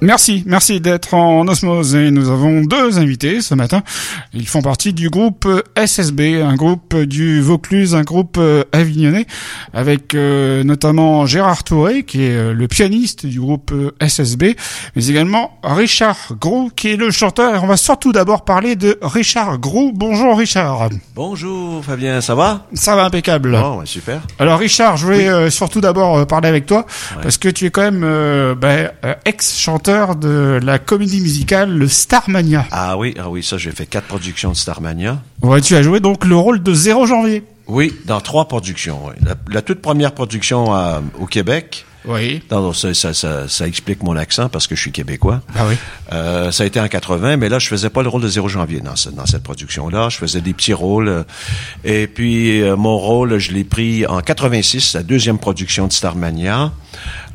Merci, merci d'être en osmose et nous avons deux invités ce matin. Ils font partie du groupe SSB, un groupe du Vaucluse, un groupe euh, avignonnais, avec euh, notamment Gérard Touré qui est euh, le pianiste du groupe SSB, mais également Richard Grou qui est le chanteur. Et on va surtout d'abord parler de Richard Grou. Bonjour Richard. Bonjour Fabien, ça va? Ça va impeccable. Oh, ouais, super. Alors Richard, je voulais surtout d'abord parler avec toi parce que tu es quand même ben, ex-chanteur de la comédie musicale le Starmania. Ah oui, ah oui, ça j'ai fait quatre productions de Starmania. Ouais, tu as joué donc le rôle de 0 janvier? Oui, dans trois productions. La, toute première production au Québec. Oui. ça, ça, ça, ça, explique mon accent parce que je suis québécois. Ah oui. Euh, ça a été en 80, mais là, je faisais pas le rôle de 0 janvier dans, dans cette production-là. Je faisais des petits rôles. Et puis, euh, mon rôle, je l'ai pris en 86, la deuxième production de Starmania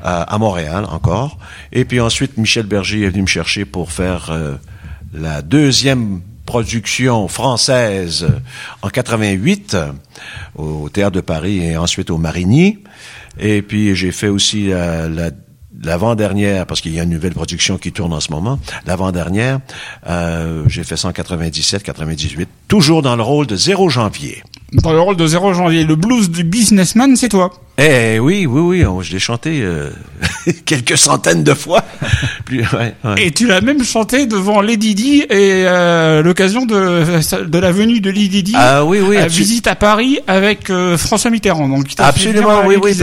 à, Montréal encore. Et puis ensuite, Michel Berger est venu me chercher pour faire euh, la deuxième production française en 88 au Théâtre de Paris et ensuite au Marigny. Et puis j'ai fait aussi la, l'avant-dernière, parce qu'il y a une nouvelle production qui tourne en ce moment, l'avant-dernière, euh, j'ai fait 197, 98, toujours dans le rôle de 0 janvier. Dans le rôle de 0 janvier, le blues du businessman, c'est toi eh oui, oui, oui, je l'ai chanté euh, quelques centaines de fois. Et tu l'as même chanté devant Lady Di et euh, l'occasion de, de la venue de Lady Di ah, oui, oui, à visite à Paris avec euh, François Mitterrand. Donc, absolument, oui, oui.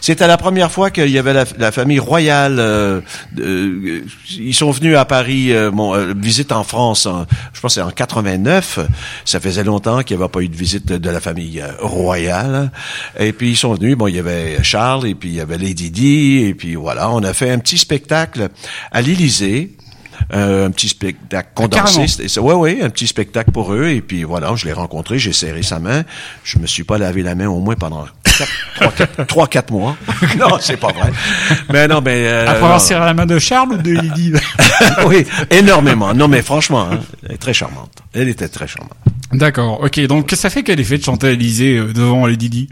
C'était la première fois qu'il y avait la, la famille royale. Euh, ils sont venus à Paris, bon, visite en France. je pense c'est en 89. Ça faisait longtemps qu'il n'y avait pas eu de visite de la famille royale. Et puis ils sont venus bon, il y avait Charles et puis il y avait Lady Di et puis voilà, on a fait un petit spectacle à l'Élysée. Euh, un petit spectacle condensé. Ouais, ouais, un petit spectacle pour eux. Et puis voilà, je l'ai rencontré, j'ai serré sa main. Je me suis pas lavé la main au moins pendant trois, quatre mois. non, c'est pas vrai. Mais non, mais euh, après avoir serré la main de Charles ou de Lydie. oui, énormément. Non, mais franchement, hein, elle est très charmante. Elle était très charmante. D'accord. Ok. Donc, que ça fait qu'elle ait fait de chanter à l'Élysée euh, devant Lady Di?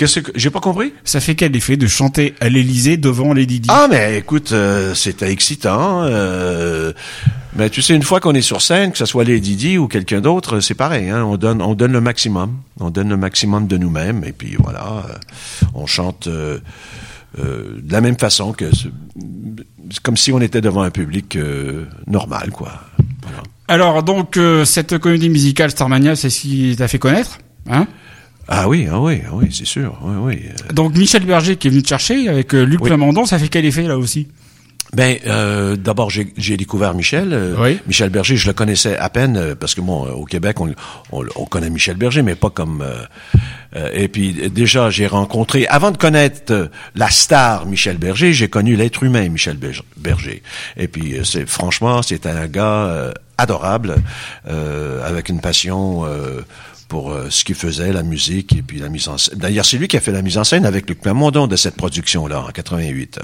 Qu'est-ce que j'ai pas compris? Ça fait quel effet de chanter à l'Élysée devant les Didi Ah mais écoute, euh, c'était excitant. Euh, mais tu sais, une fois qu'on est sur scène, que ce soit les Didi ou quelqu'un d'autre, c'est pareil. Hein, on donne, on donne le maximum. On donne le maximum de nous-mêmes et puis voilà, euh, on chante de la même façon que comme si on était devant un public normal, quoi. Alors donc cette comédie musicale Starmania, c'est ce qui t'a fait connaître, hein? Ah oui, ah oui, ah oui, c'est sûr. Oui, oui. Donc Michel Berger qui est venu te chercher avec euh, Luc oui. ça fait quel effet là aussi? Ben, euh, d'abord, j'ai découvert Michel. Euh, Michel Berger, je le connaissais à peine euh, parce que bon, au Québec, on, on, connaît Michel Berger, mais pas comme. et puis déjà, j'ai rencontré, avant de connaître la star Michel Berger, j'ai connu l'être humain Michel Berger. Et puis, c'est franchement, c'est un gars adorable, avec une passion pour euh, ce qu'il faisait, la musique et puis la mise en scène. D'ailleurs, c'est lui qui a fait la mise en scène avec Luc Plamondon de cette production-là, en 88.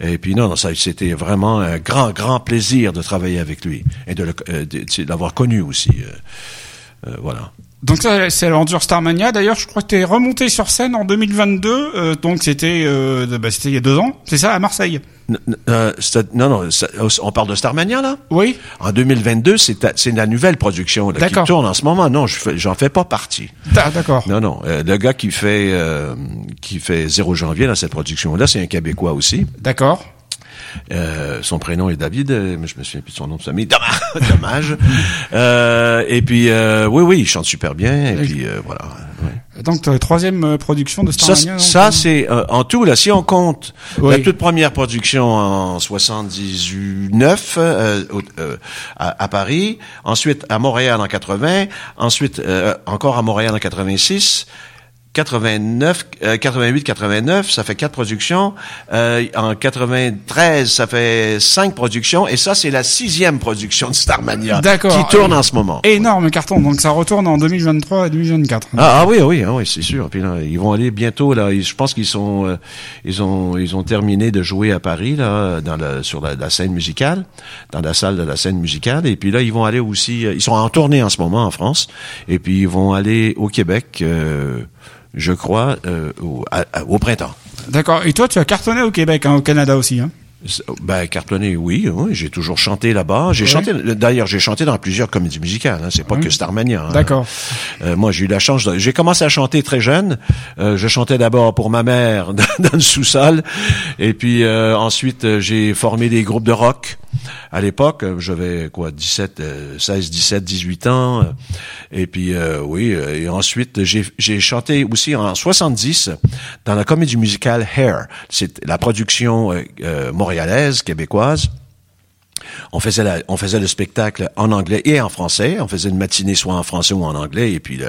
Et puis non, non ça c'était vraiment un grand, grand plaisir de travailler avec lui et de euh, l'avoir connu aussi. Euh, voilà. Donc ça, c'est l'Endure Starmania. D'ailleurs, je crois que tu es remonté sur scène en 2022. Euh, donc c'était, euh, bah, c'était il y a deux ans. C'est ça, à Marseille. Euh, non, non, on parle de Starmania là? Oui. En 2022, c'est c'est la nouvelle production là, qui tourne en ce moment. Non, je j'en fais pas partie. D'accord. Non, non. le gars qui fait qui fait 0 janvier dans cette production là, c'est un Québécois aussi. D'accord. Euh, son prénom est David, euh, mais je me souviens plus de son nom de famille. Dommage. euh, et puis, euh, oui, oui, il chante super bien. Et puis, euh, voilà. Ouais. Donc, troisième production de Starmania. Ça, ça c'est en tout là. Si on compte la toute première production en 79 à, à, Paris, ensuite à Montréal en 80, ensuite encore à Montréal en 86. 89, 88, 89, ça fait quatre productions. Euh, en 93, ça fait cinq productions. Et ça, c'est la sixième production de Starmania qui tourne en ce moment. Énorme carton. Donc ça retourne en 2023 et 2024. Ah, ah oui, oui, ah oui, c'est sûr. Puis là, ils vont aller bientôt là. Je pense qu'ils sont, euh, ils ont, ils ont terminé de jouer à Paris là, dans la, sur la, scène musicale, dans la salle de la scène musicale. Et puis là, ils vont aller aussi. Euh, ils sont en tournée en ce moment en France. Et puis ils vont aller au Québec. Euh, je crois, euh, au, au, printemps. D'accord. Et toi, tu as cartonné au Québec, hein, au Canada aussi. Hein? Ben cartonné, oui, oui j'ai toujours chanté là-bas. J'ai chanté, d'ailleurs, j'ai chanté dans plusieurs comédies musicales. Hein, c'est pas que Starmania. Hein. D'accord. Euh, moi, j'ai eu la chance. J'ai commencé à chanter très jeune. Euh, je chantais d'abord pour ma mère dans, le sous-sol, et puis euh, ensuite j'ai formé des groupes de rock. À l'époque, j'avais quoi, 17, 16, 17, 18 ans. Et puis oui, et ensuite j'ai chanté aussi en 70 dans la comédie musicale Hair. C'est la production montréalaise québécoise. On faisait, on faisait le spectacle en anglais et en français. On faisait une matinée soit en français ou en anglais, et puis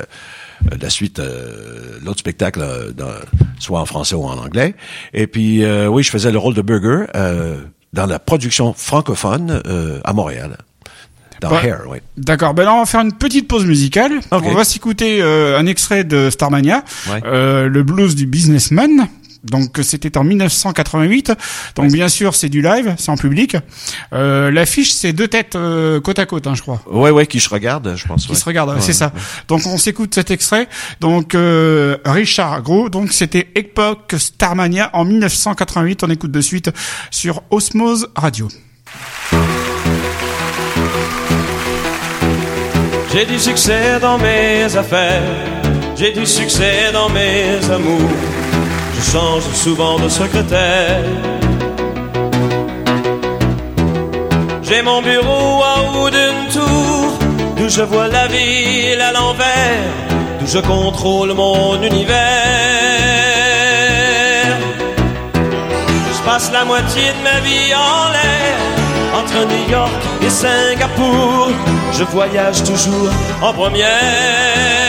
la suite, euh, l'autre spectacle, euh, soit en français ou en anglais. Et puis, euh, oui, je faisais le rôle de Burger dans la production francophone à Montréal. Dans Hair, oui. D'accord. Ben on va faire une petite pause musicale. On va s'écouter un extrait de Starmania, le blues du businessman. Donc c'était en 1988. Donc bien sûr c'est du live, c'est en public. Euh, L'affiche c'est deux têtes euh, côte à côte, hein, je crois. Ouais ouais, qui se regardent, je pense. Qui se regardent, c'est ça. Donc on s'écoute cet extrait. Donc euh, Richard Gros. Donc c'était Epoch Starmania en 1988. On écoute de suite sur Osmose Radio. J'ai du succès dans mes affaires, j'ai du succès dans mes amours je change souvent de secrétaire. J'ai mon bureau en haut d'une tour, d'où je vois la ville à l'envers, d'où je contrôle mon univers. Je passe la moitié de ma vie en l'air, entre New York et Singapour, je voyage toujours en première.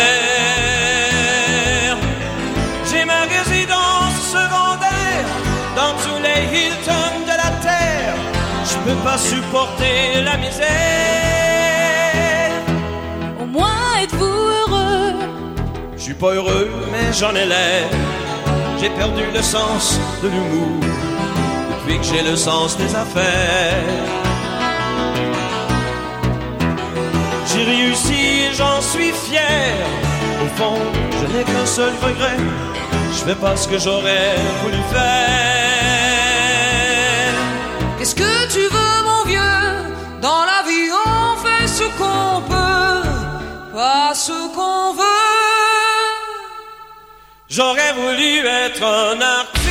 Peux pas supporter la misère. Au moins êtes-vous heureux? Je suis pas heureux, mais j'en ai l'air. J'ai perdu le sens de l'humour depuis que j'ai le sens des affaires. J'ai réussi, j'en suis fier. Au fond, je n'ai qu'un seul regret. Je fais pas ce que j'aurais voulu faire. Qu'est-ce que tu veux, mon vieux Dans la vie, on fait ce qu'on peut, pas ce qu'on veut? J'aurais voulu être un artiste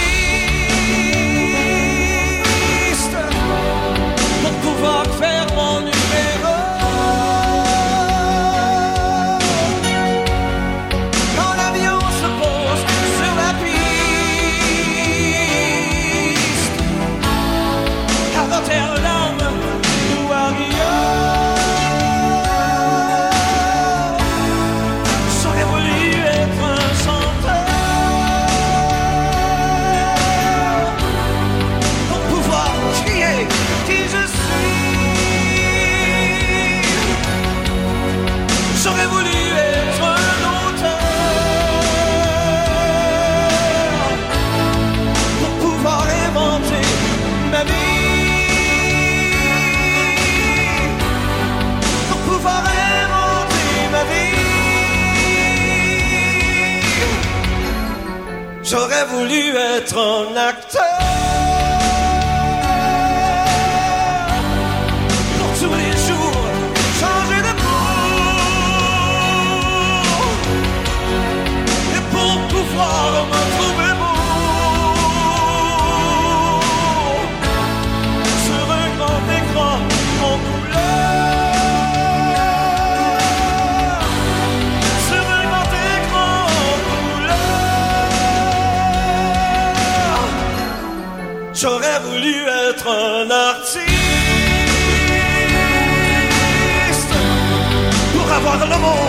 pour avoir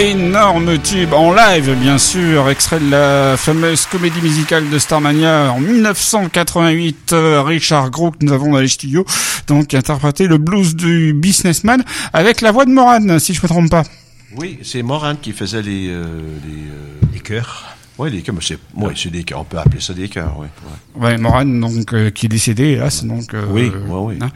énorme tube en live, bien sûr, extrait de la fameuse comédie musicale de Starmania en 1988. Euh, Richard Gros, nous avons dans les studios, donc interprété le blues du businessman avec la voix de Moran, si je me trompe pas. Oui, c'est Moran qui faisait les, euh, les, les chœurs. Oui, les cœurs, c'est ouais, des cœurs. On peut appeler ça des cœurs, oui. Ouais, ouais Moran, donc euh, qui est décédé, hélas, donc. Euh, oui, oui, hein.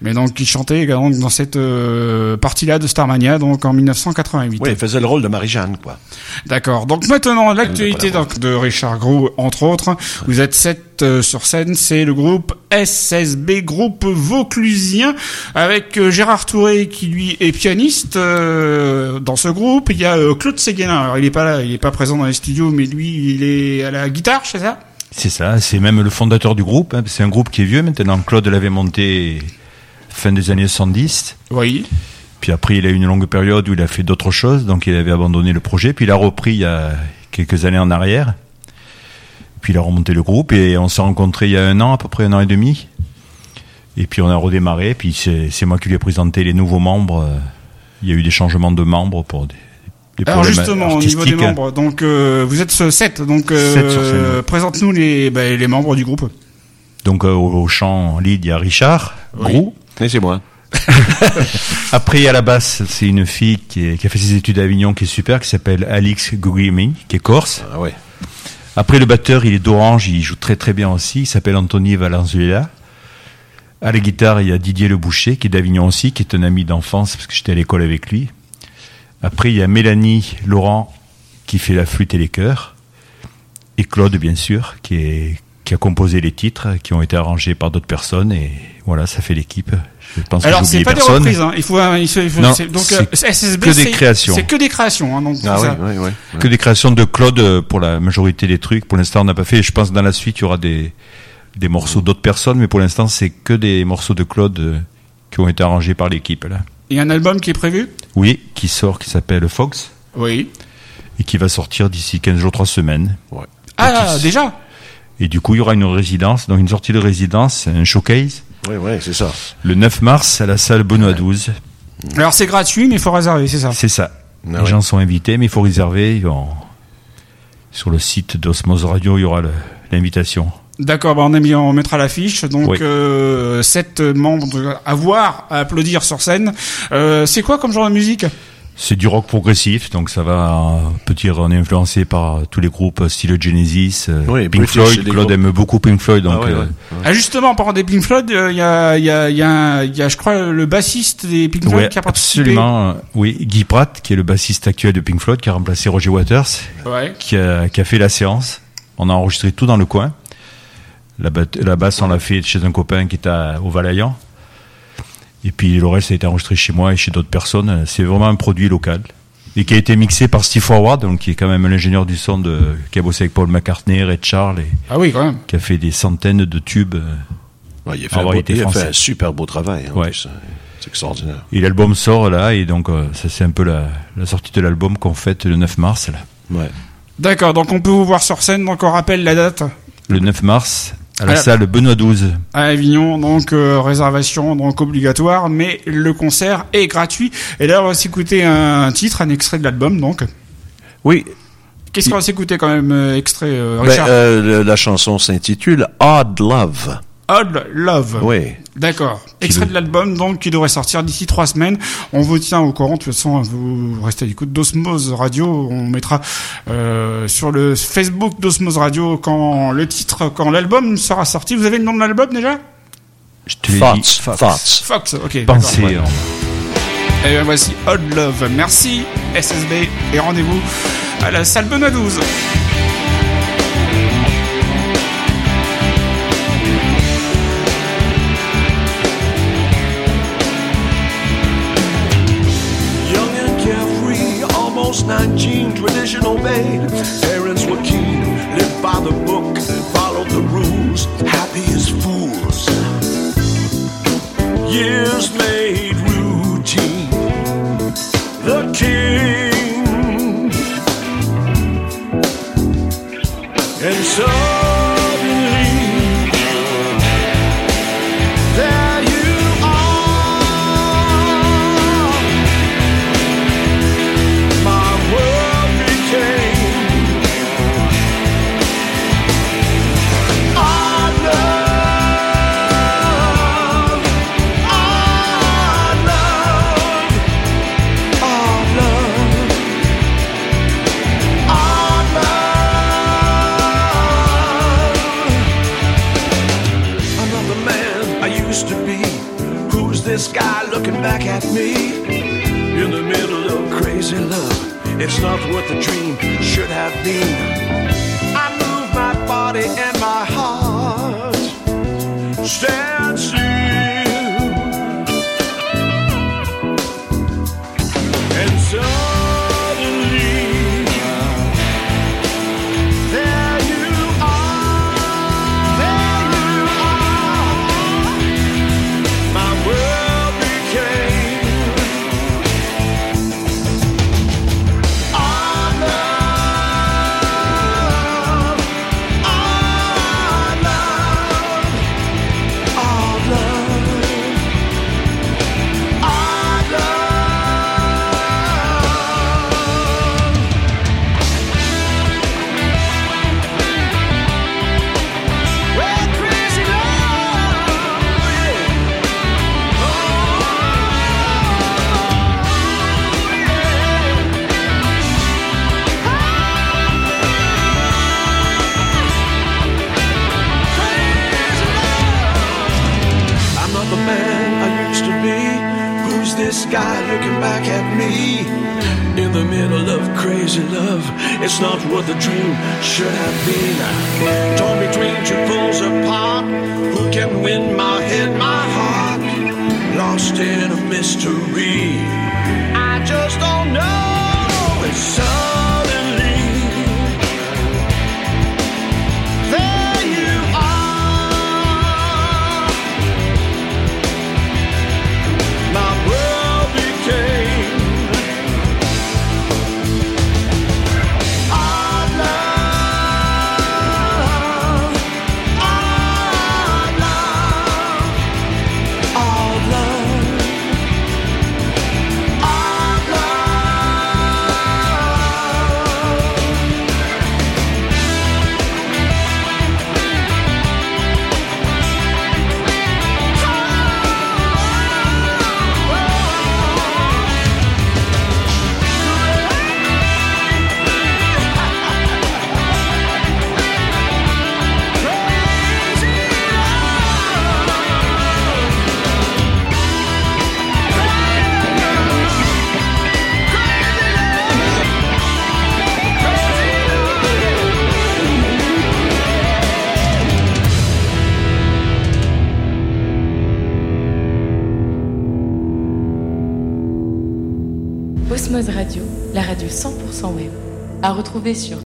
Mais donc qui chantait également dans cette euh, partie-là de Starmania, donc en 1988. Oui, il faisait le rôle de Marie-Jeanne, quoi. D'accord. Donc maintenant l'actualité de Richard Gros, entre autres. Vous êtes sept sur scène, c'est le groupe SSB, groupe vauclusien, avec Gérard Touré qui lui est pianiste dans ce groupe. Il y a Claude Séguénin. Alors il est pas là, il est pas présent dans les studios, mais lui il est à la guitare, c'est ça? C'est ça, c'est même le fondateur du groupe. Hein. C'est un groupe qui est vieux maintenant. Claude l'avait monté fin des années 70. Oui. Puis après, il a eu une longue période où il a fait d'autres choses, donc il avait abandonné le projet. Puis il a repris il y a quelques années en arrière. Puis il a remonté le groupe et on s'est rencontrés il y a un an, à peu près un an et demi. Et puis on a redémarré. Puis c'est moi qui lui ai présenté les nouveaux membres. Il y a eu des changements de membres pour des, alors justement, au niveau des membres, donc euh, vous êtes 7, donc euh, présente-nous les, bah, les membres du groupe. Donc euh, au, chant lead, il y a Richard, Grou. Et c'est moi. Après, à la basse, c'est une fille qui, a fait ses études à Avignon, qui est super, qui s'appelle Alix Guglielmi, qui est corse. Ah ouais. Après, le batteur, il est d'Orange, il joue très très bien aussi, il s'appelle Anthony Valenzuela. À la guitare, il y a Didier Le Boucher, qui est d'Avignon aussi, qui est un ami d'enfance, parce que j'étais à l'école avec lui. Après, il y a Mélanie Laurent qui fait la flûte et les chœurs. Et Claude, bien sûr, qui, est, qui a composé les titres, qui ont été arrangés par d'autres personnes. Et voilà, ça fait l'équipe. Je pense Alors, c'est pas des reprises. Hein. Il faut, il faut, non, donc SSB, que des créations. C'est que des créations. Hein, donc, ah, oui, oui, oui, Que des créations de Claude euh, pour la majorité des trucs. Pour l'instant, on n'a pas fait. Je pense que dans la suite, il y aura des, des morceaux d'autres personnes. Mais pour l'instant, c'est que des morceaux de Claude euh, qui ont été arrangés par l'équipe. là. Il y a un album qui est prévu? Oui, qui sort, qui s'appelle Fox. Oui. Et qui va sortir d'ici 15 jours, 3 semaines. Ouais. Ah, déjà? Et du coup, il y aura une résidence, donc une sortie de résidence, un showcase. Oui, oui, c'est ça. Le 9 mars à la salle Benoît 12. Alors c'est gratuit, mais il faut réserver, c'est ça? C'est ça. Ah Les gens sont invités, mais il faut réserver. Sur le site d'Osmose Radio, il y aura l'invitation. D'accord, bah on, mis, on mettra l'affiche. Donc, euh, sept membres à voir, à applaudir sur scène. Euh, c'est quoi comme genre de musique? C'est du rock progressif, donc ça va, peut dire, on est influencé par tous les groupes style Genesis, euh, Pink Floyd. Claude aime beaucoup Pink Floyd, donc. Ah, ah justement, par des Pink Floyd, il y a, il y a, il y a, y a, je crois, le bassiste des Pink Floyd qui a participé. Absolument, oui, Guy Pratt, qui est le bassiste actuel de Pink Floyd, qui a remplacé Roger Waters, qui a, qui a fait la séance. On a enregistré tout dans le coin. La, basse, on l'a fait chez un copain qui était au Valaillan. Et puis le reste a été enregistré chez moi et chez d'autres personnes. C'est vraiment un produit local. Et qui a été mixé par Steve Forward, donc qui est quand même l'ingénieur du son de, qui a bossé avec Paul McCartney, Red Charles. Et, ah oui, quand même. Qui a fait des centaines de tubes. Ouais, il, a fait un, il a fait un super beau travail. Hein, c'est extraordinaire. Et l'album sort là, et donc euh, ça c'est un peu la, la sortie de l'album qu'on fête le 9 mars. Là. Ouais. D'accord, donc on peut vous voir sur scène, donc on rappelle la date Le 9 mars à la salle Benoît 12. À Avignon, donc euh, réservation donc obligatoire, mais le concert est gratuit. Et là, on va s'écouter un titre, un extrait de l'album, donc. Oui. Qu'est-ce qu'on va s'écouter quand même, euh, extrait, euh, ben, Richard? La chanson s'intitule Odd Love. Odd Love. Oui. D'accord. Extrait de l'album, donc, qui devrait sortir d'ici trois semaines. On vous tient au courant. De toute façon, vous restez à l'écoute d'Osmose Radio. On mettra euh, sur le Facebook d'Osmose Radio quand le titre, quand l'album sera sorti. Vous avez le nom de l'album déjà? Je te Fox. Fox. Fox. ok. Pensez. Et eh bien voici Odd Love. Merci SSB et rendez-vous à la salle Benoît 12. 19, tradition obeyed. Parents were keen, lived by the book, followed the rules, happy as fools. Years made routine. The king. And so. used to be. Who's this guy looking back at me? In the middle of crazy love, it's not what the dream should have been. I move my body and my heart. Stand Guy looking back at me? In the middle of crazy love, it's not what the dream should have been. Torn between two poles apart, who can win my head, my heart? Lost in a mystery. I just don't know. And suddenly, retrouver sur